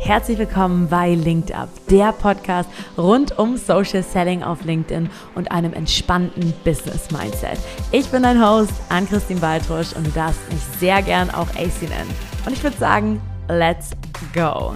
Herzlich willkommen bei Linked Up, der Podcast rund um Social Selling auf LinkedIn und einem entspannten Business Mindset. Ich bin dein Host, Ann-Christine Baltrusch und du darfst mich sehr gern auch AC nennen. Und ich würde sagen, let's go!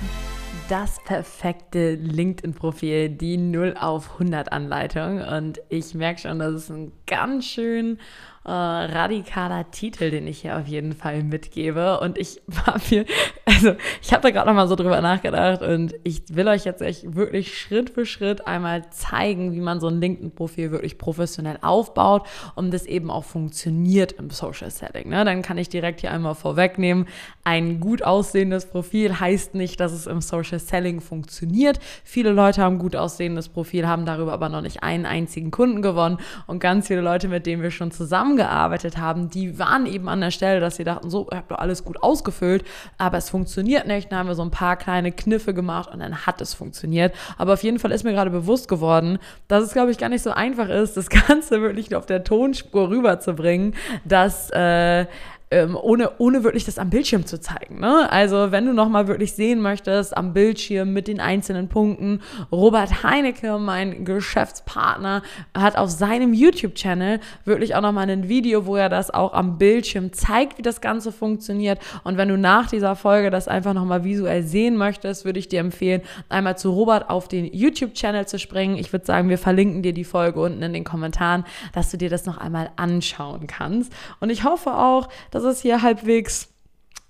das perfekte LinkedIn-Profil, die 0 auf 100 Anleitung. Und ich merke schon, das ist ein ganz schön äh, radikaler Titel, den ich hier auf jeden Fall mitgebe. Und ich war mir, also ich habe da gerade nochmal so drüber nachgedacht und ich will euch jetzt echt wirklich Schritt für Schritt einmal zeigen, wie man so ein LinkedIn-Profil wirklich professionell aufbaut, um das eben auch funktioniert im Social Setting. Ne? Dann kann ich direkt hier einmal vorwegnehmen, ein gut aussehendes Profil heißt nicht, dass es im Social Selling funktioniert. Viele Leute haben gut aussehendes Profil, haben darüber aber noch nicht einen einzigen Kunden gewonnen und ganz viele Leute, mit denen wir schon zusammen zusammengearbeitet haben, die waren eben an der Stelle, dass sie dachten, so, ich habe doch alles gut ausgefüllt, aber es funktioniert nicht. Dann haben wir so ein paar kleine Kniffe gemacht und dann hat es funktioniert. Aber auf jeden Fall ist mir gerade bewusst geworden, dass es, glaube ich, gar nicht so einfach ist, das Ganze wirklich auf der Tonspur rüberzubringen, dass äh, ähm, ohne, ohne wirklich das am Bildschirm zu zeigen. Ne? Also wenn du nochmal wirklich sehen möchtest am Bildschirm mit den einzelnen Punkten, Robert Heinecke, mein Geschäftspartner, hat auf seinem YouTube-Channel wirklich auch nochmal ein Video, wo er das auch am Bildschirm zeigt, wie das Ganze funktioniert. Und wenn du nach dieser Folge das einfach nochmal visuell sehen möchtest, würde ich dir empfehlen, einmal zu Robert auf den YouTube-Channel zu springen. Ich würde sagen, wir verlinken dir die Folge unten in den Kommentaren, dass du dir das noch einmal anschauen kannst. Und ich hoffe auch, dass dass es hier halbwegs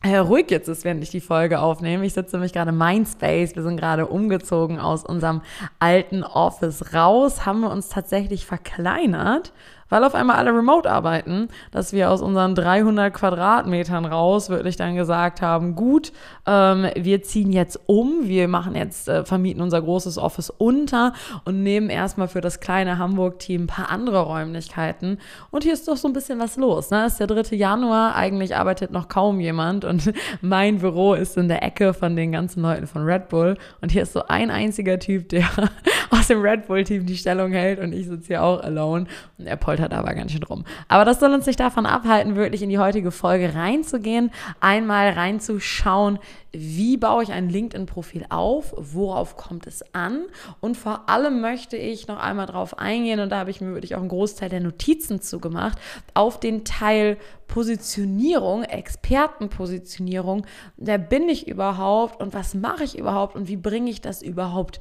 äh, ruhig jetzt ist, während ich die Folge aufnehme. Ich sitze nämlich gerade in Mindspace. Wir sind gerade umgezogen aus unserem alten Office raus, haben wir uns tatsächlich verkleinert weil auf einmal alle remote arbeiten, dass wir aus unseren 300 Quadratmetern raus wirklich dann gesagt haben, gut, ähm, wir ziehen jetzt um, wir machen jetzt, äh, vermieten unser großes Office unter und nehmen erstmal für das kleine Hamburg-Team ein paar andere Räumlichkeiten. Und hier ist doch so ein bisschen was los. Ne? Es ist der 3. Januar, eigentlich arbeitet noch kaum jemand und mein Büro ist in der Ecke von den ganzen Leuten von Red Bull und hier ist so ein einziger Typ, der aus dem Red Bull-Team die Stellung hält und ich sitze hier auch alone und er poltert poltert aber ganz schön rum. Aber das soll uns nicht davon abhalten, wirklich in die heutige Folge reinzugehen, einmal reinzuschauen, wie baue ich ein LinkedIn-Profil auf, worauf kommt es an und vor allem möchte ich noch einmal darauf eingehen und da habe ich mir wirklich auch einen Großteil der Notizen zugemacht, auf den Teil Positionierung, Expertenpositionierung, wer bin ich überhaupt und was mache ich überhaupt und wie bringe ich das überhaupt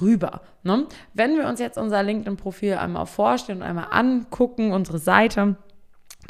rüber. Ne? Wenn wir uns jetzt unser LinkedIn-Profil einmal vorstellen und einmal angucken, unsere Seite,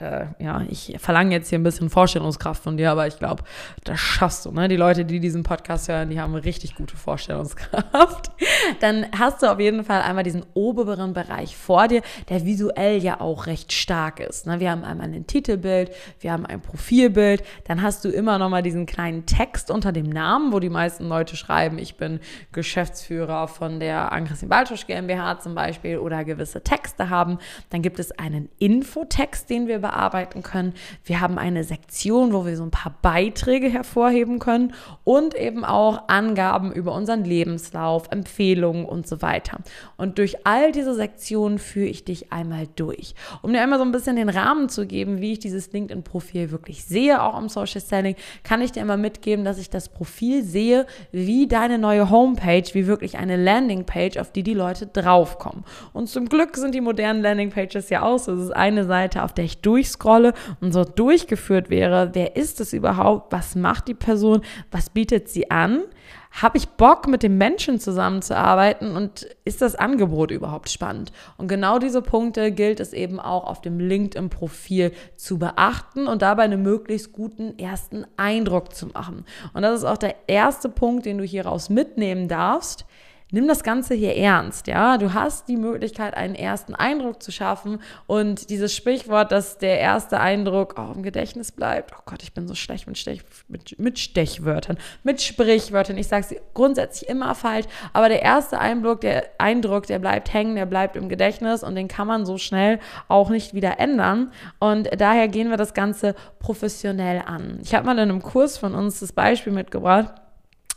äh, ja, ich verlange jetzt hier ein bisschen Vorstellungskraft von dir, aber ich glaube, das schaffst du. Ne? Die Leute, die diesen Podcast hören, die haben richtig gute Vorstellungskraft. Dann hast du auf jeden Fall einmal diesen oberen Bereich vor dir, der visuell ja auch recht stark ist. Ne? Wir haben einmal ein Titelbild, wir haben ein Profilbild, dann hast du immer noch mal diesen kleinen Text unter dem Namen, wo die meisten Leute schreiben, ich bin Geschäftsführer von der Angrissin Baltusch GmbH zum Beispiel oder gewisse Texte haben. Dann gibt es einen Infotext, den wir bearbeiten können. Wir haben eine Sektion, wo wir so ein paar Beiträge hervorheben können und eben auch Angaben über unseren Lebenslauf, Empfehlungen und so weiter. Und durch all diese Sektionen führe ich dich einmal durch, um dir einmal so ein bisschen den Rahmen zu geben, wie ich dieses LinkedIn-Profil wirklich sehe, auch im Social Selling, kann ich dir immer mitgeben, dass ich das Profil sehe, wie deine neue Homepage, wie wirklich eine Landingpage, auf die die Leute draufkommen. Und zum Glück sind die modernen Landingpages ja auch so. Es ist eine Seite, auf der ich durch durchscrolle und so durchgeführt wäre, wer ist es überhaupt, was macht die Person, was bietet sie an, habe ich Bock, mit dem Menschen zusammenzuarbeiten? Und ist das Angebot überhaupt spannend? Und genau diese Punkte gilt es eben auch auf dem LinkedIn-Profil zu beachten und dabei einen möglichst guten ersten Eindruck zu machen. Und das ist auch der erste Punkt, den du hieraus mitnehmen darfst nimm das Ganze hier ernst, ja. Du hast die Möglichkeit, einen ersten Eindruck zu schaffen und dieses Sprichwort, dass der erste Eindruck auch im Gedächtnis bleibt. Oh Gott, ich bin so schlecht mit, Stech, mit, mit Stechwörtern, mit Sprichwörtern. Ich sage sie grundsätzlich immer falsch, aber der erste Eindruck, der Eindruck, der bleibt hängen, der bleibt im Gedächtnis und den kann man so schnell auch nicht wieder ändern. Und daher gehen wir das Ganze professionell an. Ich habe mal in einem Kurs von uns das Beispiel mitgebracht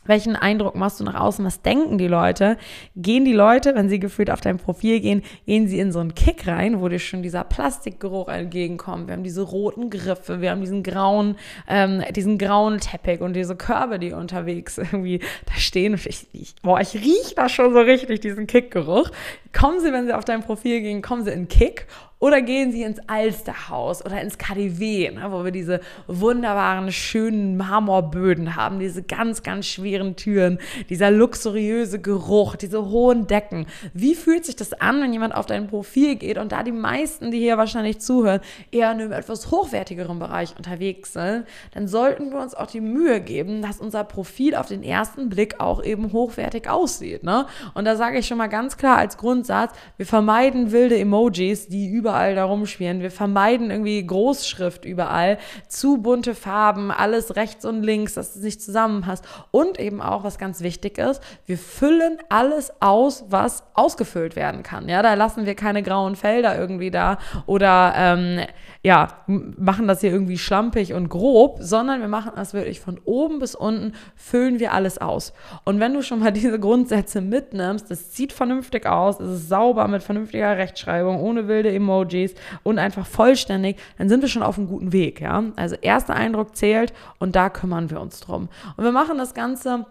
welchen Eindruck machst du nach außen? Was denken die Leute? Gehen die Leute, wenn sie gefühlt auf dein Profil gehen, gehen sie in so einen Kick rein, wo dir schon dieser Plastikgeruch entgegenkommt. Wir haben diese roten Griffe, wir haben diesen grauen, ähm, diesen grauen Teppich und diese Körbe, die unterwegs irgendwie da stehen. Ich, ich, boah, ich rieche da schon so richtig diesen Kickgeruch. Kommen sie, wenn sie auf dein Profil gehen, kommen sie in Kick oder gehen Sie ins Alsterhaus oder ins KDW, ne, wo wir diese wunderbaren, schönen Marmorböden haben, diese ganz, ganz schweren Türen, dieser luxuriöse Geruch, diese hohen Decken. Wie fühlt sich das an, wenn jemand auf dein Profil geht und da die meisten, die hier wahrscheinlich zuhören, eher in einem etwas hochwertigeren Bereich unterwegs sind, dann sollten wir uns auch die Mühe geben, dass unser Profil auf den ersten Blick auch eben hochwertig aussieht. Ne? Und da sage ich schon mal ganz klar als Grundsatz, wir vermeiden wilde Emojis, die über überall da rumschwirren. Wir vermeiden irgendwie Großschrift überall, zu bunte Farben, alles rechts und links, dass es nicht zusammenpasst. Und eben auch, was ganz wichtig ist, wir füllen alles aus, was ausgefüllt werden kann. Ja, da lassen wir keine grauen Felder irgendwie da oder ähm, ja, machen das hier irgendwie schlampig und grob, sondern wir machen das wirklich von oben bis unten, füllen wir alles aus. Und wenn du schon mal diese Grundsätze mitnimmst, das sieht vernünftig aus, es ist sauber mit vernünftiger Rechtschreibung, ohne wilde Emojis und einfach vollständig, dann sind wir schon auf einem guten Weg, ja. Also erster Eindruck zählt und da kümmern wir uns drum. Und wir machen das Ganze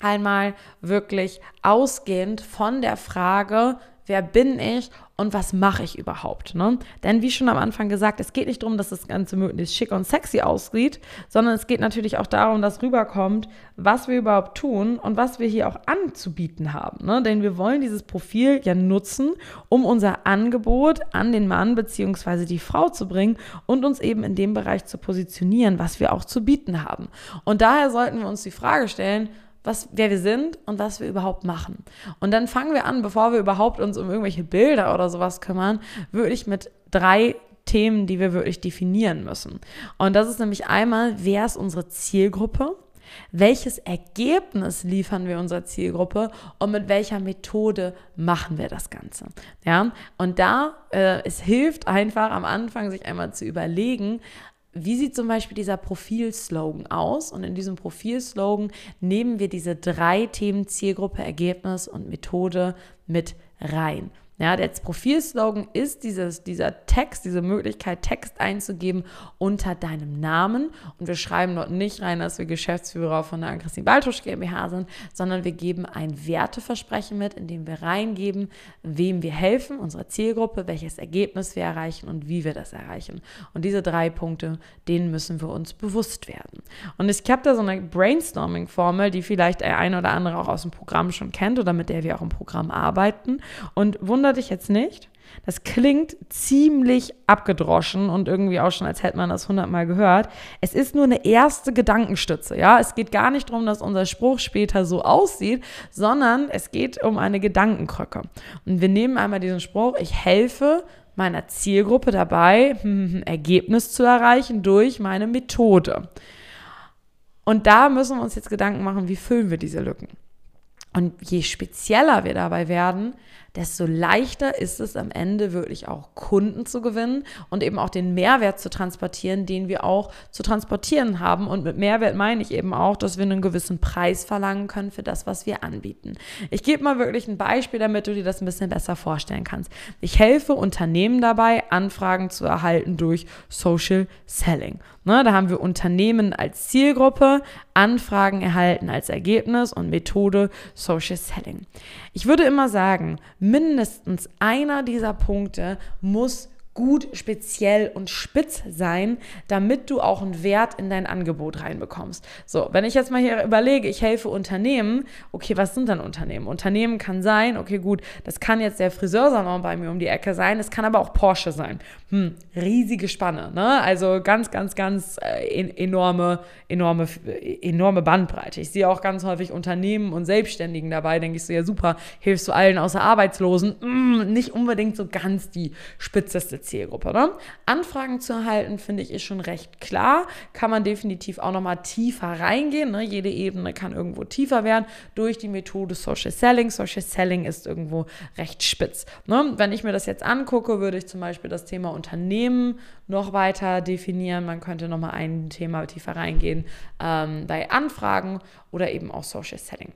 einmal wirklich ausgehend von der Frage, wer bin ich und was mache ich überhaupt. Ne? Denn wie schon am Anfang gesagt, es geht nicht darum, dass das Ganze möglichst schick und sexy aussieht, sondern es geht natürlich auch darum, dass rüberkommt, was wir überhaupt tun und was wir hier auch anzubieten haben. Ne? Denn wir wollen dieses Profil ja nutzen, um unser Angebot an den Mann bzw. die Frau zu bringen und uns eben in dem Bereich zu positionieren, was wir auch zu bieten haben. Und daher sollten wir uns die Frage stellen, was, wer wir sind und was wir überhaupt machen. Und dann fangen wir an, bevor wir überhaupt uns um irgendwelche Bilder oder sowas kümmern, wirklich mit drei Themen, die wir wirklich definieren müssen. Und das ist nämlich einmal, wer ist unsere Zielgruppe? Welches Ergebnis liefern wir unserer Zielgruppe und mit welcher Methode machen wir das Ganze? Ja, und da äh, es hilft einfach am Anfang, sich einmal zu überlegen, wie sieht zum Beispiel dieser Profilslogan aus? Und in diesem Profilslogan nehmen wir diese drei Themen Zielgruppe, Ergebnis und Methode mit rein. Ja, der Profilslogan ist dieses, dieser Text, diese Möglichkeit, Text einzugeben unter deinem Namen. Und wir schreiben dort nicht rein, dass wir Geschäftsführer von der Christine Baltusch GmbH sind, sondern wir geben ein Werteversprechen mit, indem wir reingeben, wem wir helfen, unserer Zielgruppe, welches Ergebnis wir erreichen und wie wir das erreichen. Und diese drei Punkte, denen müssen wir uns bewusst werden. Und ich habe da so eine Brainstorming-Formel, die vielleicht der eine oder andere auch aus dem Programm schon kennt oder mit der wir auch im Programm arbeiten. Und wundert wundert dich jetzt nicht. Das klingt ziemlich abgedroschen und irgendwie auch schon, als hätte man das hundertmal gehört. Es ist nur eine erste Gedankenstütze, ja. Es geht gar nicht darum, dass unser Spruch später so aussieht, sondern es geht um eine Gedankenkrücke. Und wir nehmen einmal diesen Spruch, ich helfe meiner Zielgruppe dabei, ein Ergebnis zu erreichen durch meine Methode. Und da müssen wir uns jetzt Gedanken machen, wie füllen wir diese Lücken. Und je spezieller wir dabei werden, desto leichter ist es am Ende wirklich auch Kunden zu gewinnen und eben auch den Mehrwert zu transportieren, den wir auch zu transportieren haben. Und mit Mehrwert meine ich eben auch, dass wir einen gewissen Preis verlangen können für das, was wir anbieten. Ich gebe mal wirklich ein Beispiel, damit du dir das ein bisschen besser vorstellen kannst. Ich helfe Unternehmen dabei, Anfragen zu erhalten durch Social Selling. Ne, da haben wir Unternehmen als Zielgruppe, Anfragen erhalten als Ergebnis und Methode Social Selling. Ich würde immer sagen, mindestens einer dieser Punkte muss gut, speziell und spitz sein, damit du auch einen Wert in dein Angebot reinbekommst. So, wenn ich jetzt mal hier überlege, ich helfe Unternehmen, okay, was sind dann Unternehmen? Unternehmen kann sein, okay, gut, das kann jetzt der Friseursalon bei mir um die Ecke sein, es kann aber auch Porsche sein. Hm, riesige Spanne, ne? Also ganz, ganz, ganz äh, enorme, enorme, enorme Bandbreite. Ich sehe auch ganz häufig Unternehmen und Selbstständigen dabei, denke ich so, ja super, hilfst du allen außer Arbeitslosen, hm, nicht unbedingt so ganz die spitzeste Zielgruppe. Ne? Anfragen zu erhalten, finde ich, ist schon recht klar. Kann man definitiv auch nochmal tiefer reingehen. Ne? Jede Ebene kann irgendwo tiefer werden durch die Methode Social Selling. Social Selling ist irgendwo recht spitz. Ne? Wenn ich mir das jetzt angucke, würde ich zum Beispiel das Thema Unternehmen noch weiter definieren. Man könnte nochmal ein Thema tiefer reingehen ähm, bei Anfragen oder eben auch Social Selling.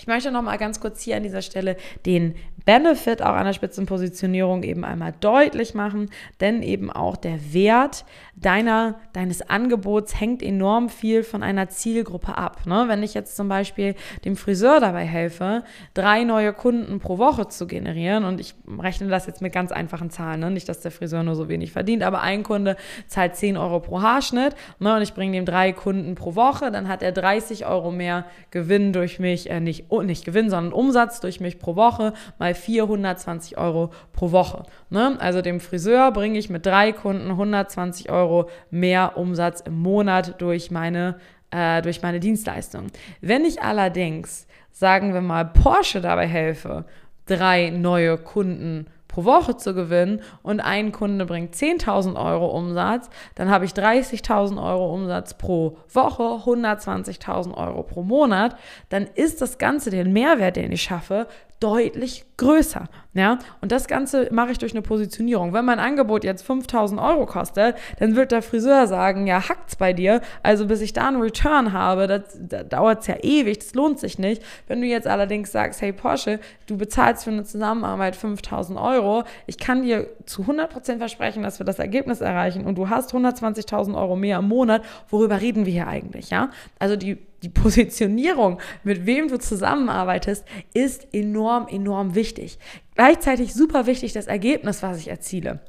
Ich möchte noch mal ganz kurz hier an dieser Stelle den Benefit auch einer Spitzenpositionierung eben einmal deutlich machen, denn eben auch der Wert deiner, deines Angebots hängt enorm viel von einer Zielgruppe ab. Ne? Wenn ich jetzt zum Beispiel dem Friseur dabei helfe, drei neue Kunden pro Woche zu generieren und ich rechne das jetzt mit ganz einfachen Zahlen, ne? nicht, dass der Friseur nur so wenig verdient, aber ein Kunde zahlt 10 Euro pro Haarschnitt ne? und ich bringe dem drei Kunden pro Woche, dann hat er 30 Euro mehr Gewinn durch mich, äh, nicht, nicht Gewinn, sondern Umsatz durch mich pro Woche mal 420 Euro pro Woche. Ne? Also dem Friseur bringe ich mit drei Kunden 120 Euro mehr Umsatz im Monat durch meine, äh, durch meine Dienstleistung. Wenn ich allerdings, sagen wir mal, Porsche dabei helfe, drei neue Kunden pro Woche zu gewinnen und ein Kunde bringt 10.000 Euro Umsatz, dann habe ich 30.000 Euro Umsatz pro Woche, 120.000 Euro pro Monat, dann ist das Ganze, den Mehrwert, den ich schaffe, deutlich größer. Ja? Und das Ganze mache ich durch eine Positionierung. Wenn mein Angebot jetzt 5000 Euro kostet, dann wird der Friseur sagen, ja, hackt's bei dir. Also bis ich da einen Return habe, das, da dauert es ja ewig, das lohnt sich nicht. Wenn du jetzt allerdings sagst, hey Porsche, du bezahlst für eine Zusammenarbeit 5000 Euro, ich kann dir zu 100% versprechen, dass wir das Ergebnis erreichen und du hast 120.000 Euro mehr im Monat, worüber reden wir hier eigentlich? Ja? Also die die Positionierung, mit wem du zusammenarbeitest, ist enorm, enorm wichtig. Gleichzeitig super wichtig das Ergebnis, was ich erziele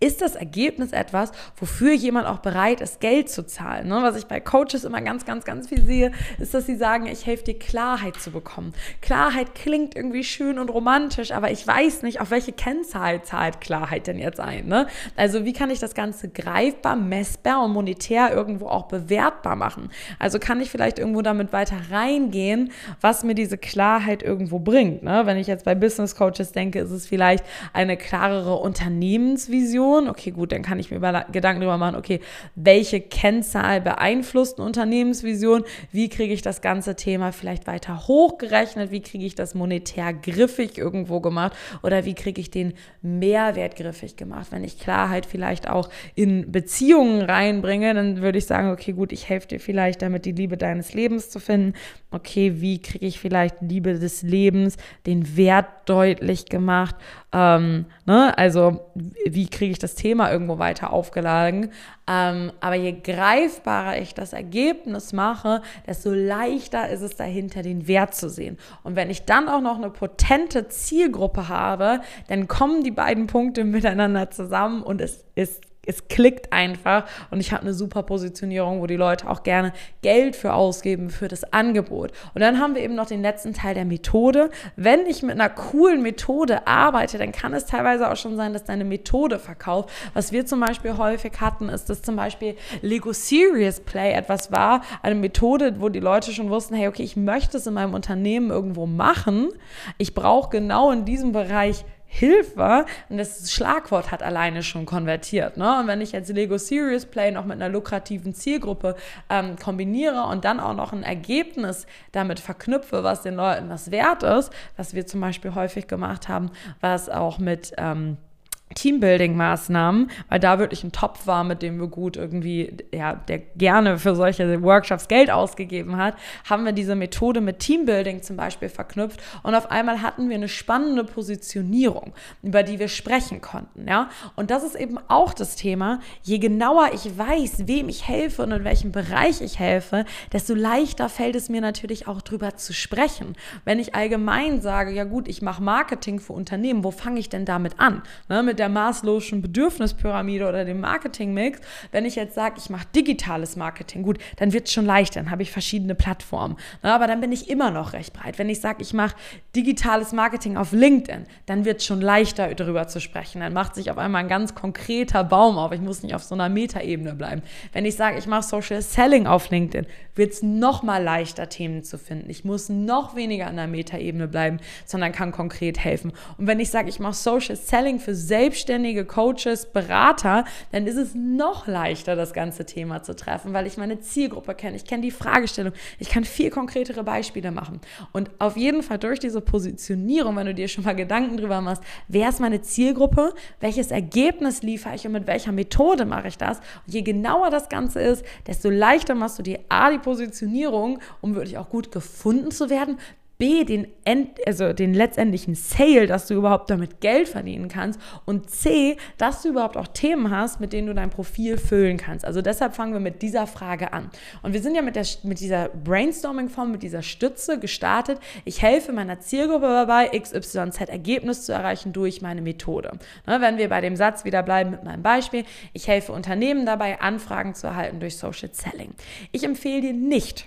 ist das Ergebnis etwas, wofür jemand auch bereit ist, Geld zu zahlen. Ne? Was ich bei Coaches immer ganz, ganz, ganz viel sehe, ist, dass sie sagen, ich helfe dir Klarheit zu bekommen. Klarheit klingt irgendwie schön und romantisch, aber ich weiß nicht, auf welche Kennzahl zahlt Klarheit denn jetzt ein. Ne? Also wie kann ich das Ganze greifbar, messbar und monetär irgendwo auch bewertbar machen? Also kann ich vielleicht irgendwo damit weiter reingehen, was mir diese Klarheit irgendwo bringt. Ne? Wenn ich jetzt bei Business Coaches denke, ist es vielleicht eine klarere Unternehmensvision Vision. Okay, gut, dann kann ich mir Gedanken darüber machen, okay, welche Kennzahl beeinflusst eine Unternehmensvision? Wie kriege ich das ganze Thema vielleicht weiter hochgerechnet? Wie kriege ich das monetär griffig irgendwo gemacht? Oder wie kriege ich den Mehrwert griffig gemacht? Wenn ich Klarheit vielleicht auch in Beziehungen reinbringe, dann würde ich sagen, okay, gut, ich helfe dir vielleicht damit, die Liebe deines Lebens zu finden. Okay, wie kriege ich vielleicht Liebe des Lebens, den Wert deutlich gemacht? Ähm, ne? Also, wie kriege ich das Thema irgendwo weiter aufgeladen? Ähm, aber je greifbarer ich das Ergebnis mache, desto leichter ist es dahinter, den Wert zu sehen. Und wenn ich dann auch noch eine potente Zielgruppe habe, dann kommen die beiden Punkte miteinander zusammen und es ist es klickt einfach und ich habe eine super Positionierung, wo die Leute auch gerne Geld für ausgeben für das Angebot. Und dann haben wir eben noch den letzten Teil der Methode. Wenn ich mit einer coolen Methode arbeite, dann kann es teilweise auch schon sein, dass deine Methode verkauft. Was wir zum Beispiel häufig hatten, ist, dass zum Beispiel Lego Serious Play etwas war, eine Methode, wo die Leute schon wussten, hey, okay, ich möchte es in meinem Unternehmen irgendwo machen. Ich brauche genau in diesem Bereich Hilfe und das Schlagwort hat alleine schon konvertiert. Ne? Und wenn ich jetzt Lego Serious Play noch mit einer lukrativen Zielgruppe ähm, kombiniere und dann auch noch ein Ergebnis damit verknüpfe, was den Leuten was wert ist, was wir zum Beispiel häufig gemacht haben, was auch mit ähm, Teambuilding-Maßnahmen, weil da wirklich ein Topf war, mit dem wir gut irgendwie, ja, der gerne für solche Workshops Geld ausgegeben hat, haben wir diese Methode mit Teambuilding zum Beispiel verknüpft und auf einmal hatten wir eine spannende Positionierung, über die wir sprechen konnten, ja. Und das ist eben auch das Thema. Je genauer ich weiß, wem ich helfe und in welchem Bereich ich helfe, desto leichter fällt es mir natürlich auch drüber zu sprechen. Wenn ich allgemein sage, ja gut, ich mache Marketing für Unternehmen, wo fange ich denn damit an? Ne, mit der der maßlosen Bedürfnispyramide oder dem Marketingmix. Wenn ich jetzt sage, ich mache digitales Marketing, gut, dann wird es schon leichter, dann habe ich verschiedene Plattformen. Aber dann bin ich immer noch recht breit. Wenn ich sage, ich mache digitales Marketing auf LinkedIn, dann wird es schon leichter, darüber zu sprechen. Dann macht sich auf einmal ein ganz konkreter Baum auf. Ich muss nicht auf so einer Metaebene bleiben. Wenn ich sage, ich mache Social Selling auf LinkedIn, wird es noch mal leichter, Themen zu finden. Ich muss noch weniger an der Metaebene bleiben, sondern kann konkret helfen. Und wenn ich sage, ich mache Social Selling für selbstständige Coaches, Berater, dann ist es noch leichter, das ganze Thema zu treffen, weil ich meine Zielgruppe kenne. Ich kenne die Fragestellung. Ich kann viel konkretere Beispiele machen. Und auf jeden Fall durch diese Positionierung, wenn du dir schon mal Gedanken drüber machst, wer ist meine Zielgruppe, welches Ergebnis liefere ich und mit welcher Methode mache ich das. Und je genauer das Ganze ist, desto leichter machst du dir A, die Positionierung, um wirklich auch gut gefunden zu werden, B, den, End, also den letztendlichen Sale, dass du überhaupt damit Geld verdienen kannst und C, dass du überhaupt auch Themen hast, mit denen du dein Profil füllen kannst. Also deshalb fangen wir mit dieser Frage an. Und wir sind ja mit, der, mit dieser Brainstorming-Form, mit dieser Stütze gestartet. Ich helfe meiner Zielgruppe dabei, XYZ Ergebnis zu erreichen durch meine Methode. Ne, wenn wir bei dem Satz wieder bleiben mit meinem Beispiel, ich helfe Unternehmen dabei, Anfragen zu erhalten durch Social Selling. Ich empfehle dir nicht,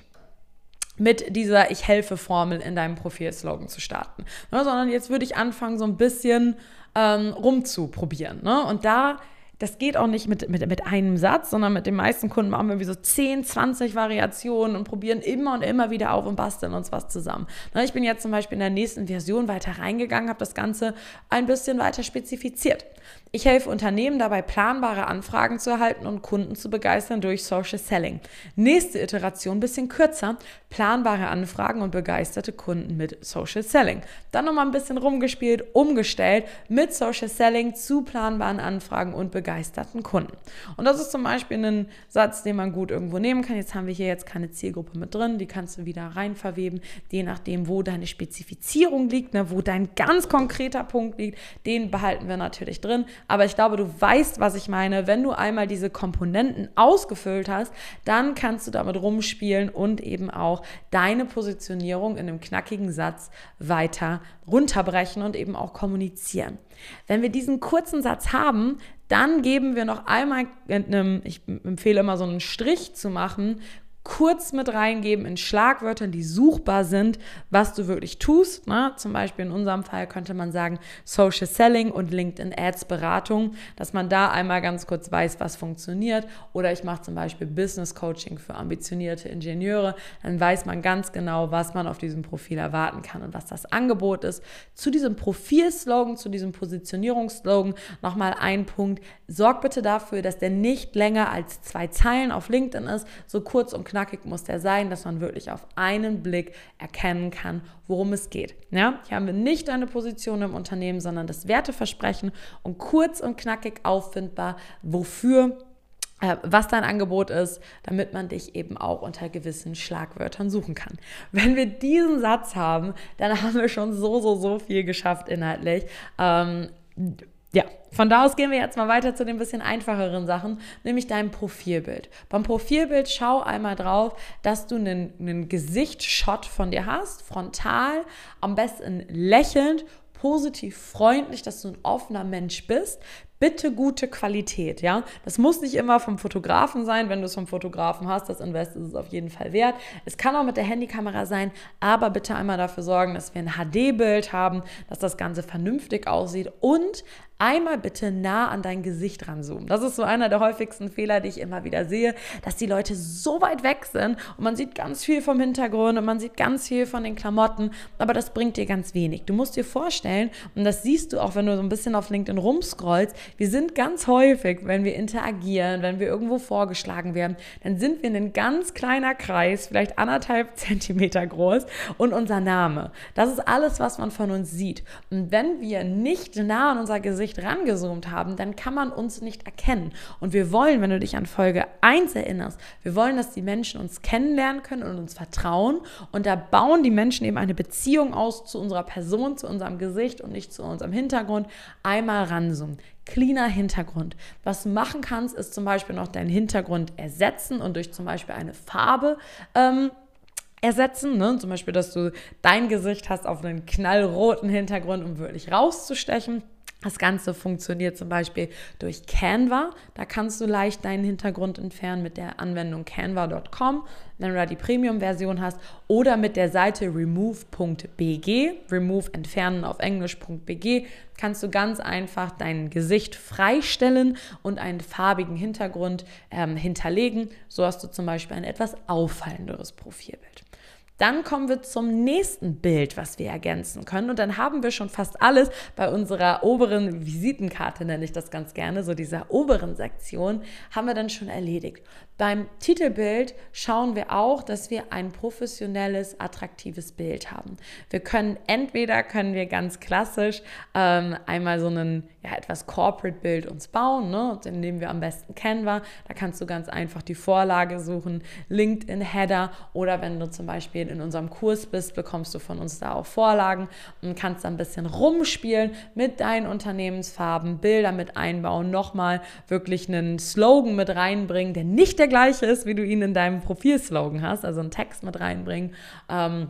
mit dieser Ich helfe Formel in deinem Profilslogan zu starten, ne, sondern jetzt würde ich anfangen, so ein bisschen ähm, rumzuprobieren. Ne? Und da das geht auch nicht mit, mit, mit einem Satz, sondern mit den meisten Kunden machen wir irgendwie so 10, 20 Variationen und probieren immer und immer wieder auf und basteln uns was zusammen. Ne, ich bin jetzt zum Beispiel in der nächsten Version weiter reingegangen, habe das Ganze ein bisschen weiter spezifiziert. Ich helfe Unternehmen dabei, planbare Anfragen zu erhalten und Kunden zu begeistern durch Social Selling. Nächste Iteration, bisschen kürzer, planbare Anfragen und begeisterte Kunden mit Social Selling. Dann nochmal ein bisschen rumgespielt, umgestellt mit Social Selling zu planbaren Anfragen und begeisterten Kunden. Und das ist zum Beispiel ein Satz, den man gut irgendwo nehmen kann. Jetzt haben wir hier jetzt keine Zielgruppe mit drin, die kannst du wieder rein verweben, je nachdem, wo deine Spezifizierung liegt, ne, wo dein ganz konkreter Punkt liegt, den behalten wir natürlich drin. Aber ich glaube, du weißt, was ich meine. Wenn du einmal diese Komponenten ausgefüllt hast, dann kannst du damit rumspielen und eben auch deine Positionierung in einem knackigen Satz weiter runterbrechen und eben auch kommunizieren. Wenn wir diesen kurzen Satz haben, dann geben wir noch einmal, einem, ich empfehle immer so einen Strich zu machen, kurz mit reingeben in Schlagwörtern, die suchbar sind, was du wirklich tust. Ne? Zum Beispiel in unserem Fall könnte man sagen Social Selling und LinkedIn Ads Beratung, dass man da einmal ganz kurz weiß, was funktioniert. Oder ich mache zum Beispiel Business Coaching für ambitionierte Ingenieure. Dann weiß man ganz genau, was man auf diesem Profil erwarten kann und was das Angebot ist. Zu diesem Profilslogan, zu diesem Positionierungsslogan nochmal ein Punkt. Sorg bitte dafür, dass der nicht länger als zwei Zeilen auf LinkedIn ist, so kurz und knapp knackig muss der sein, dass man wirklich auf einen Blick erkennen kann, worum es geht. Ja? Hier haben wir nicht eine Position im Unternehmen, sondern das Werteversprechen und kurz und knackig auffindbar, wofür äh, was dein Angebot ist, damit man dich eben auch unter gewissen Schlagwörtern suchen kann. Wenn wir diesen Satz haben, dann haben wir schon so, so, so viel geschafft inhaltlich. Ähm, von da aus gehen wir jetzt mal weiter zu den bisschen einfacheren Sachen, nämlich deinem Profilbild. Beim Profilbild schau einmal drauf, dass du einen, einen Gesichtsshot von dir hast, frontal, am besten lächelnd, positiv, freundlich, dass du ein offener Mensch bist, bitte gute Qualität, ja. Das muss nicht immer vom Fotografen sein. Wenn du es vom Fotografen hast, das Invest ist es auf jeden Fall wert. Es kann auch mit der Handykamera sein, aber bitte einmal dafür sorgen, dass wir ein HD-Bild haben, dass das Ganze vernünftig aussieht und einmal bitte nah an dein Gesicht ranzoomen. Das ist so einer der häufigsten Fehler, die ich immer wieder sehe, dass die Leute so weit weg sind und man sieht ganz viel vom Hintergrund und man sieht ganz viel von den Klamotten, aber das bringt dir ganz wenig. Du musst dir vorstellen, und das siehst du auch, wenn du so ein bisschen auf LinkedIn rumscrollst, wir sind ganz häufig, wenn wir interagieren, wenn wir irgendwo vorgeschlagen werden, dann sind wir ein ganz kleiner Kreis, vielleicht anderthalb Zentimeter groß und unser Name. Das ist alles, was man von uns sieht. Und wenn wir nicht nah an unser Gesicht rangezoomt haben, dann kann man uns nicht erkennen. Und wir wollen, wenn du dich an Folge 1 erinnerst, wir wollen, dass die Menschen uns kennenlernen können und uns vertrauen. Und da bauen die Menschen eben eine Beziehung aus zu unserer Person, zu unserem Gesicht und nicht zu unserem Hintergrund. Einmal ranzoomen cleaner Hintergrund. Was du machen kannst, ist zum Beispiel noch deinen Hintergrund ersetzen und durch zum Beispiel eine Farbe ähm, ersetzen. Ne? Zum Beispiel, dass du dein Gesicht hast auf einen knallroten Hintergrund, um wirklich rauszustechen. Das Ganze funktioniert zum Beispiel durch Canva. Da kannst du leicht deinen Hintergrund entfernen mit der Anwendung canva.com, wenn du da die Premium-Version hast, oder mit der Seite remove.bg, remove entfernen auf englisch.bg, kannst du ganz einfach dein Gesicht freistellen und einen farbigen Hintergrund ähm, hinterlegen. So hast du zum Beispiel ein etwas auffallenderes Profilbild. Dann kommen wir zum nächsten Bild, was wir ergänzen können. Und dann haben wir schon fast alles bei unserer oberen Visitenkarte, nenne ich das ganz gerne, so dieser oberen Sektion, haben wir dann schon erledigt. Beim Titelbild schauen wir auch, dass wir ein professionelles, attraktives Bild haben. Wir können entweder können wir ganz klassisch ähm, einmal so ein ja, etwas Corporate-Bild uns bauen, ne? nehmen wir am besten Canva. Da kannst du ganz einfach die Vorlage suchen, LinkedIn-Header oder wenn du zum Beispiel in unserem Kurs bist, bekommst du von uns da auch Vorlagen und kannst ein bisschen rumspielen mit deinen Unternehmensfarben, Bilder mit einbauen, nochmal wirklich einen Slogan mit reinbringen, der nicht der der gleiche ist, wie du ihn in deinem Profilslogan hast, also einen Text mit reinbringen. Ähm,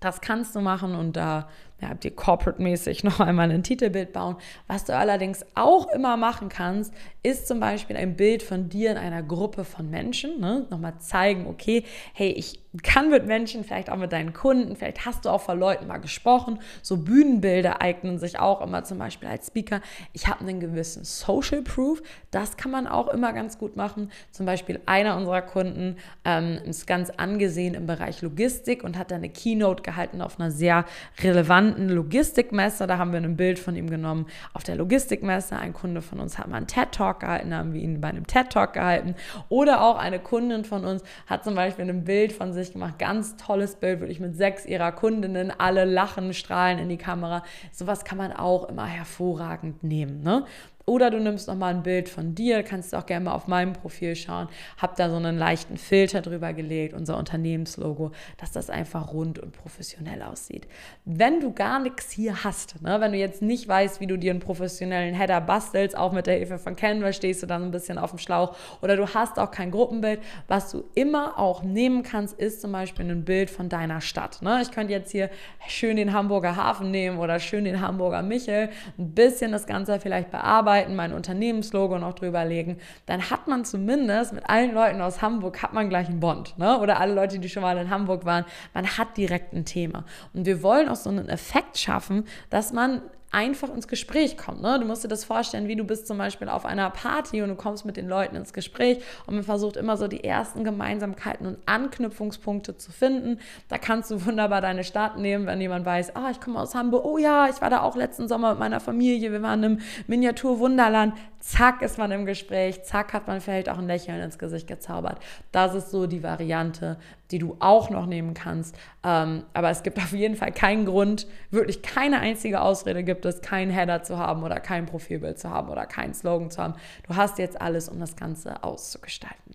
das kannst du machen und da ja, dir corporate-mäßig noch einmal ein Titelbild bauen. Was du allerdings auch immer machen kannst, ist zum Beispiel ein Bild von dir in einer Gruppe von Menschen. Ne? Nochmal zeigen, okay, hey, ich kann mit Menschen, vielleicht auch mit deinen Kunden, vielleicht hast du auch vor Leuten mal gesprochen. So Bühnenbilder eignen sich auch immer zum Beispiel als Speaker. Ich habe einen gewissen Social Proof. Das kann man auch immer ganz gut machen. Zum Beispiel einer unserer Kunden ähm, ist ganz angesehen im Bereich Logistik und hat eine Keynote gehalten auf einer sehr relevanten Logistikmesse. Da haben wir ein Bild von ihm genommen auf der Logistikmesse. Ein Kunde von uns hat mal einen TED Talk gehalten, haben wir ihn bei einem TED Talk gehalten. Oder auch eine Kundin von uns hat zum Beispiel ein Bild von sich gemacht. Ganz tolles Bild, wirklich mit sechs ihrer Kundinnen. Alle lachen, strahlen in die Kamera. Sowas kann man auch immer hervorragend nehmen. Ne? Oder du nimmst nochmal ein Bild von dir, kannst auch gerne mal auf meinem Profil schauen. Hab da so einen leichten Filter drüber gelegt, unser Unternehmenslogo, dass das einfach rund und professionell aussieht. Wenn du gar nichts hier hast, ne, wenn du jetzt nicht weißt, wie du dir einen professionellen Header bastelst, auch mit der Hilfe von Canva stehst du dann ein bisschen auf dem Schlauch oder du hast auch kein Gruppenbild, was du immer auch nehmen kannst, ist zum Beispiel ein Bild von deiner Stadt. Ne? Ich könnte jetzt hier schön den Hamburger Hafen nehmen oder schön den Hamburger Michel, ein bisschen das Ganze vielleicht bearbeiten arbeiten, mein Unternehmenslogo noch drüber legen, dann hat man zumindest mit allen Leuten aus Hamburg, hat man gleich einen Bond. Ne? Oder alle Leute, die schon mal in Hamburg waren, man hat direkt ein Thema. Und wir wollen auch so einen Effekt schaffen, dass man einfach ins Gespräch kommt. Ne? Du musst dir das vorstellen, wie du bist zum Beispiel auf einer Party und du kommst mit den Leuten ins Gespräch und man versucht immer so die ersten Gemeinsamkeiten und Anknüpfungspunkte zu finden. Da kannst du wunderbar deine Stadt nehmen, wenn jemand weiß, ah, ich komme aus Hamburg, oh ja, ich war da auch letzten Sommer mit meiner Familie, wir waren im Miniatur-Wunderland. Zack ist man im Gespräch, zack hat man vielleicht auch ein Lächeln ins Gesicht gezaubert. Das ist so die Variante, die du auch noch nehmen kannst. Ähm, aber es gibt auf jeden Fall keinen Grund, wirklich keine einzige Ausrede gibt es, keinen Header zu haben oder kein Profilbild zu haben oder keinen Slogan zu haben. Du hast jetzt alles, um das Ganze auszugestalten.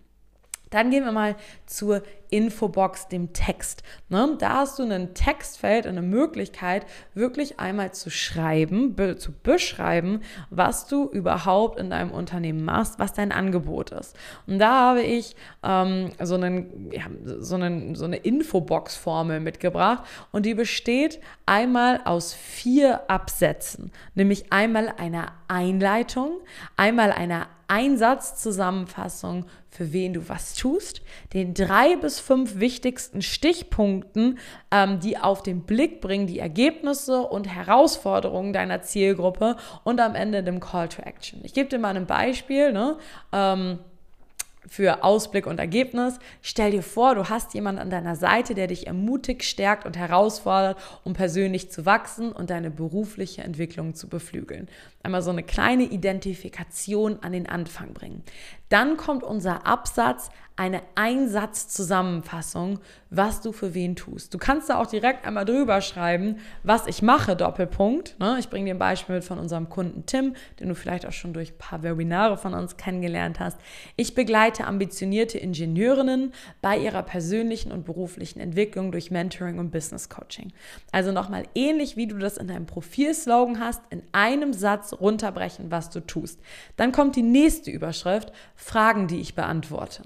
Dann gehen wir mal zur Infobox, dem Text. Ne? Da hast du ein Textfeld, eine Möglichkeit, wirklich einmal zu schreiben, be zu beschreiben, was du überhaupt in deinem Unternehmen machst, was dein Angebot ist. Und da habe ich ähm, so, einen, ja, so, einen, so eine Infobox-Formel mitgebracht und die besteht einmal aus vier Absätzen, nämlich einmal einer Einleitung, einmal einer Einsatzzusammenfassung, für wen du was tust, den drei bis fünf wichtigsten Stichpunkten, ähm, die auf den Blick bringen, die Ergebnisse und Herausforderungen deiner Zielgruppe und am Ende dem Call to Action. Ich gebe dir mal ein Beispiel. Ne? Ähm, für Ausblick und Ergebnis. Stell dir vor, du hast jemanden an deiner Seite, der dich ermutigt, stärkt und herausfordert, um persönlich zu wachsen und deine berufliche Entwicklung zu beflügeln. Einmal so eine kleine Identifikation an den Anfang bringen. Dann kommt unser Absatz, eine Einsatzzusammenfassung, was du für wen tust. Du kannst da auch direkt einmal drüber schreiben, was ich mache, Doppelpunkt. Ne? Ich bringe dir ein Beispiel mit von unserem Kunden Tim, den du vielleicht auch schon durch ein paar Webinare von uns kennengelernt hast. Ich begleite ambitionierte Ingenieurinnen bei ihrer persönlichen und beruflichen Entwicklung durch Mentoring und Business Coaching. Also nochmal ähnlich, wie du das in deinem Profilslogan hast, in einem Satz runterbrechen, was du tust. Dann kommt die nächste Überschrift, Fragen, die ich beantworte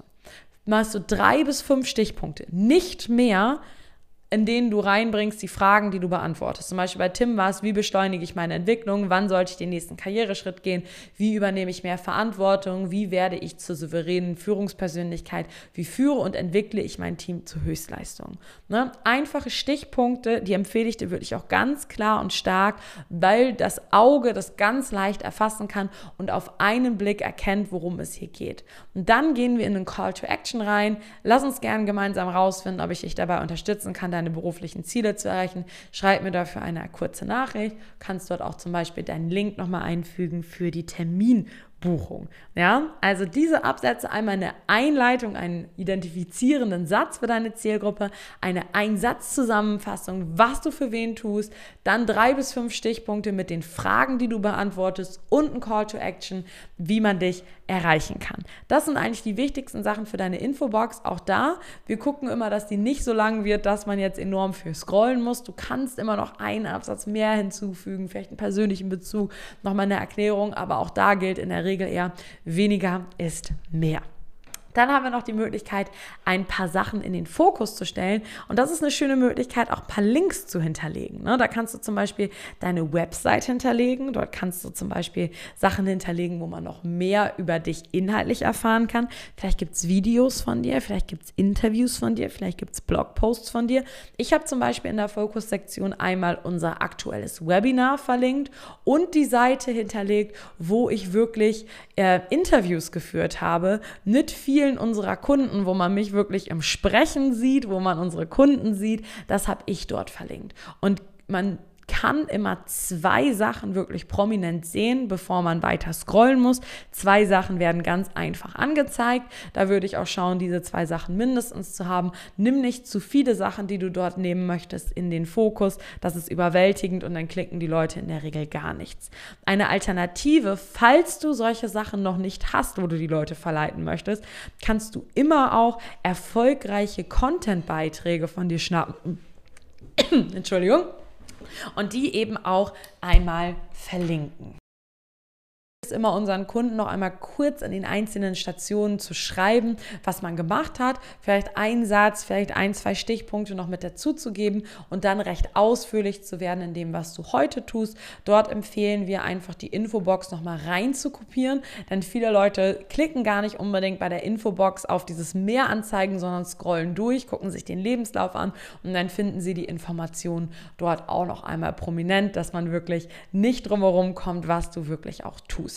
machst du drei bis fünf Stichpunkte, nicht mehr, in denen du reinbringst, die Fragen, die du beantwortest. Zum Beispiel bei Tim war es, wie beschleunige ich meine Entwicklung, wann sollte ich den nächsten Karriereschritt gehen, wie übernehme ich mehr Verantwortung, wie werde ich zur souveränen Führungspersönlichkeit, wie führe und entwickle ich mein Team zur Höchstleistung. Ne? Einfache Stichpunkte, die empfehle ich dir wirklich auch ganz klar und stark, weil das Auge das ganz leicht erfassen kann und auf einen Blick erkennt, worum es hier geht. Und dann gehen wir in den Call to Action rein. Lass uns gerne gemeinsam rausfinden, ob ich dich dabei unterstützen kann, deine beruflichen Ziele zu erreichen, schreib mir dafür eine kurze Nachricht. Du kannst dort auch zum Beispiel deinen Link nochmal einfügen für die Termin Buchung. Ja, also diese Absätze einmal eine Einleitung, einen identifizierenden Satz für deine Zielgruppe, eine Einsatzzusammenfassung, was du für wen tust, dann drei bis fünf Stichpunkte mit den Fragen, die du beantwortest und ein Call to Action, wie man dich erreichen kann. Das sind eigentlich die wichtigsten Sachen für deine Infobox. Auch da, wir gucken immer, dass die nicht so lang wird, dass man jetzt enorm viel scrollen muss. Du kannst immer noch einen Absatz mehr hinzufügen, vielleicht einen persönlichen Bezug, nochmal eine Erklärung, aber auch da gilt in der Regel eher, weniger ist mehr. Dann haben wir noch die Möglichkeit, ein paar Sachen in den Fokus zu stellen. Und das ist eine schöne Möglichkeit, auch ein paar Links zu hinterlegen. Ne? Da kannst du zum Beispiel deine Website hinterlegen. Dort kannst du zum Beispiel Sachen hinterlegen, wo man noch mehr über dich inhaltlich erfahren kann. Vielleicht gibt es Videos von dir, vielleicht gibt es Interviews von dir, vielleicht gibt es Blogposts von dir. Ich habe zum Beispiel in der Fokus-Sektion einmal unser aktuelles Webinar verlinkt und die Seite hinterlegt, wo ich wirklich äh, Interviews geführt habe mit vielen vielen unserer Kunden, wo man mich wirklich im Sprechen sieht, wo man unsere Kunden sieht, das habe ich dort verlinkt. Und man kann immer zwei Sachen wirklich prominent sehen, bevor man weiter scrollen muss. Zwei Sachen werden ganz einfach angezeigt. Da würde ich auch schauen, diese zwei Sachen mindestens zu haben. Nimm nicht zu viele Sachen, die du dort nehmen möchtest, in den Fokus. Das ist überwältigend und dann klicken die Leute in der Regel gar nichts. Eine Alternative, falls du solche Sachen noch nicht hast, wo du die Leute verleiten möchtest, kannst du immer auch erfolgreiche Content-Beiträge von dir schnappen. Entschuldigung und die eben auch einmal verlinken immer unseren Kunden noch einmal kurz in den einzelnen Stationen zu schreiben, was man gemacht hat, vielleicht einen Satz, vielleicht ein, zwei Stichpunkte noch mit dazu zu geben und dann recht ausführlich zu werden in dem, was du heute tust. Dort empfehlen wir einfach die Infobox nochmal rein zu kopieren, denn viele Leute klicken gar nicht unbedingt bei der Infobox auf dieses Mehr anzeigen, sondern scrollen durch, gucken sich den Lebenslauf an und dann finden sie die Informationen dort auch noch einmal prominent, dass man wirklich nicht drumherum kommt, was du wirklich auch tust.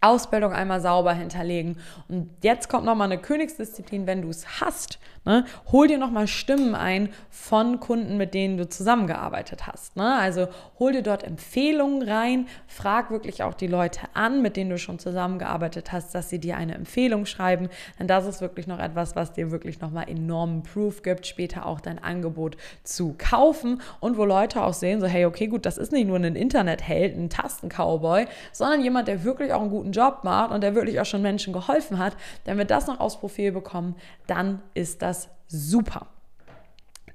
Ausbildung einmal sauber hinterlegen. Und jetzt kommt nochmal eine Königsdisziplin, wenn du es hast. Ne? Hol dir nochmal Stimmen ein von Kunden, mit denen du zusammengearbeitet hast. Ne? Also hol dir dort Empfehlungen rein, frag wirklich auch die Leute an, mit denen du schon zusammengearbeitet hast, dass sie dir eine Empfehlung schreiben. Denn das ist wirklich noch etwas, was dir wirklich nochmal enormen Proof gibt, später auch dein Angebot zu kaufen und wo Leute auch sehen, so hey, okay, gut, das ist nicht nur ein Internetheld, ein Tastencowboy, sondern jemand, der wirklich auch einen guten Job macht und der wirklich auch schon Menschen geholfen hat. Wenn wir das noch aufs Profil bekommen, dann ist das das super.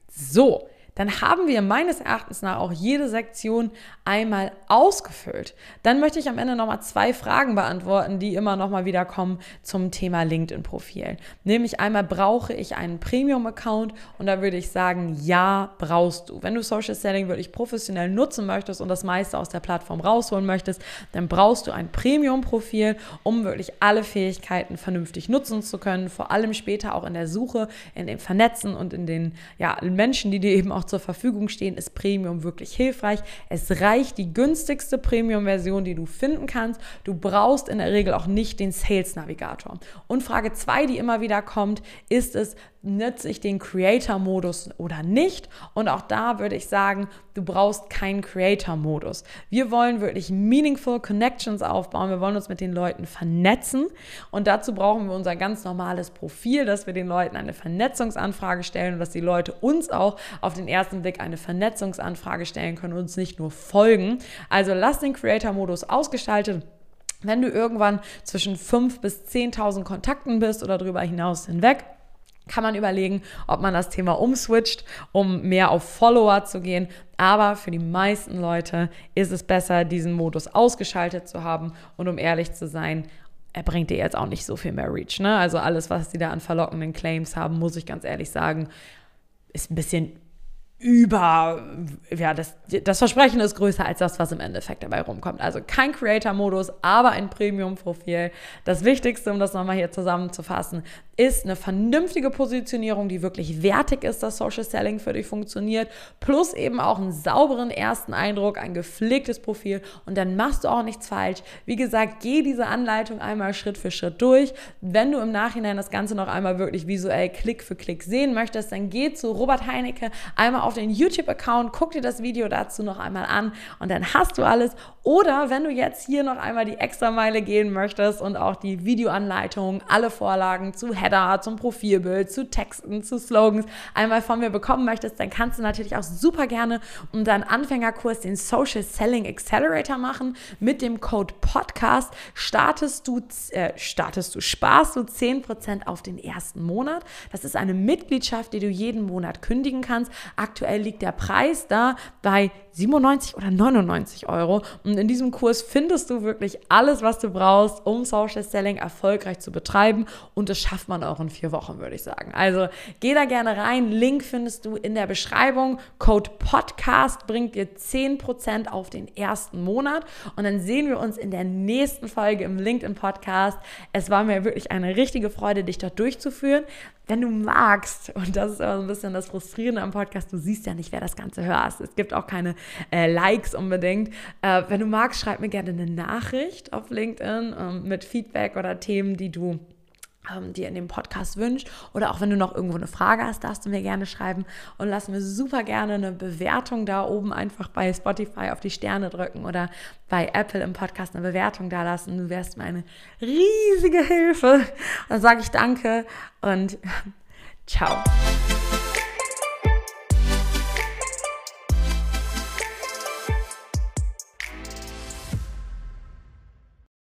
So, dann haben wir meines Erachtens nach auch jede Sektion einmal ausgefüllt. Dann möchte ich am Ende nochmal zwei Fragen beantworten, die immer nochmal wieder kommen zum Thema LinkedIn-Profil. Nämlich einmal, brauche ich einen Premium-Account? Und da würde ich sagen, ja, brauchst du. Wenn du Social Selling wirklich professionell nutzen möchtest und das meiste aus der Plattform rausholen möchtest, dann brauchst du ein Premium-Profil, um wirklich alle Fähigkeiten vernünftig nutzen zu können, vor allem später auch in der Suche, in dem Vernetzen und in den ja, Menschen, die dir eben auch zur Verfügung stehen, ist Premium wirklich hilfreich. Es reicht die günstigste Premium-Version, die du finden kannst. Du brauchst in der Regel auch nicht den Sales Navigator. Und Frage 2, die immer wieder kommt, ist es, nutze ich den Creator-Modus oder nicht? Und auch da würde ich sagen, du brauchst keinen Creator-Modus. Wir wollen wirklich meaningful Connections aufbauen. Wir wollen uns mit den Leuten vernetzen. Und dazu brauchen wir unser ganz normales Profil, dass wir den Leuten eine Vernetzungsanfrage stellen und dass die Leute uns auch auf den ersten Blick eine Vernetzungsanfrage stellen können und uns nicht nur folgen. Also lass den Creator-Modus ausgestaltet. Wenn du irgendwann zwischen 5.000 bis 10.000 Kontakten bist oder darüber hinaus hinweg, kann man überlegen, ob man das Thema umswitcht, um mehr auf Follower zu gehen. Aber für die meisten Leute ist es besser, diesen Modus ausgeschaltet zu haben. Und um ehrlich zu sein, er bringt dir jetzt auch nicht so viel mehr Reach. Ne? Also alles, was sie da an verlockenden Claims haben, muss ich ganz ehrlich sagen, ist ein bisschen über, ja, das, das Versprechen ist größer als das, was im Endeffekt dabei rumkommt. Also kein Creator-Modus, aber ein Premium-Profil. Das Wichtigste, um das nochmal hier zusammenzufassen, ist eine vernünftige Positionierung, die wirklich wertig ist, dass Social Selling für dich funktioniert, plus eben auch einen sauberen ersten Eindruck, ein gepflegtes Profil und dann machst du auch nichts falsch. Wie gesagt, geh diese Anleitung einmal Schritt für Schritt durch. Wenn du im Nachhinein das Ganze noch einmal wirklich visuell Klick für Klick sehen möchtest, dann geh zu Robert Heinecke einmal auf den YouTube-Account, guck dir das Video dazu noch einmal an und dann hast du alles. Oder wenn du jetzt hier noch einmal die extra Meile gehen möchtest und auch die Videoanleitung, alle Vorlagen zu Header, zum Profilbild, zu Texten, zu Slogans einmal von mir bekommen möchtest, dann kannst du natürlich auch super gerne unseren Anfängerkurs, den Social Selling Accelerator machen. Mit dem Code Podcast startest du, äh, startest du, sparst du 10% auf den ersten Monat. Das ist eine Mitgliedschaft, die du jeden Monat kündigen kannst. Aktuell liegt der Preis da bei 97 oder 99 Euro. Und in diesem Kurs findest du wirklich alles, was du brauchst, um Social Selling erfolgreich zu betreiben. Und das schafft man auch in vier Wochen, würde ich sagen. Also geh da gerne rein. Link findest du in der Beschreibung. Code Podcast bringt dir 10% auf den ersten Monat. Und dann sehen wir uns in der nächsten Folge im LinkedIn Podcast. Es war mir wirklich eine richtige Freude, dich dort durchzuführen wenn du magst, und das ist aber so ein bisschen das Frustrierende am Podcast, du siehst ja nicht, wer das Ganze hörst. Es gibt auch keine äh, Likes unbedingt. Äh, wenn du magst, schreib mir gerne eine Nachricht auf LinkedIn ähm, mit Feedback oder Themen, die du ähm, dir in dem Podcast wünscht. Oder auch wenn du noch irgendwo eine Frage hast, darfst du mir gerne schreiben und lass mir super gerne eine Bewertung da oben einfach bei Spotify auf die Sterne drücken oder bei Apple im Podcast eine Bewertung da lassen. Du wärst mir eine riesige Hilfe. Dann sage ich danke und ciao.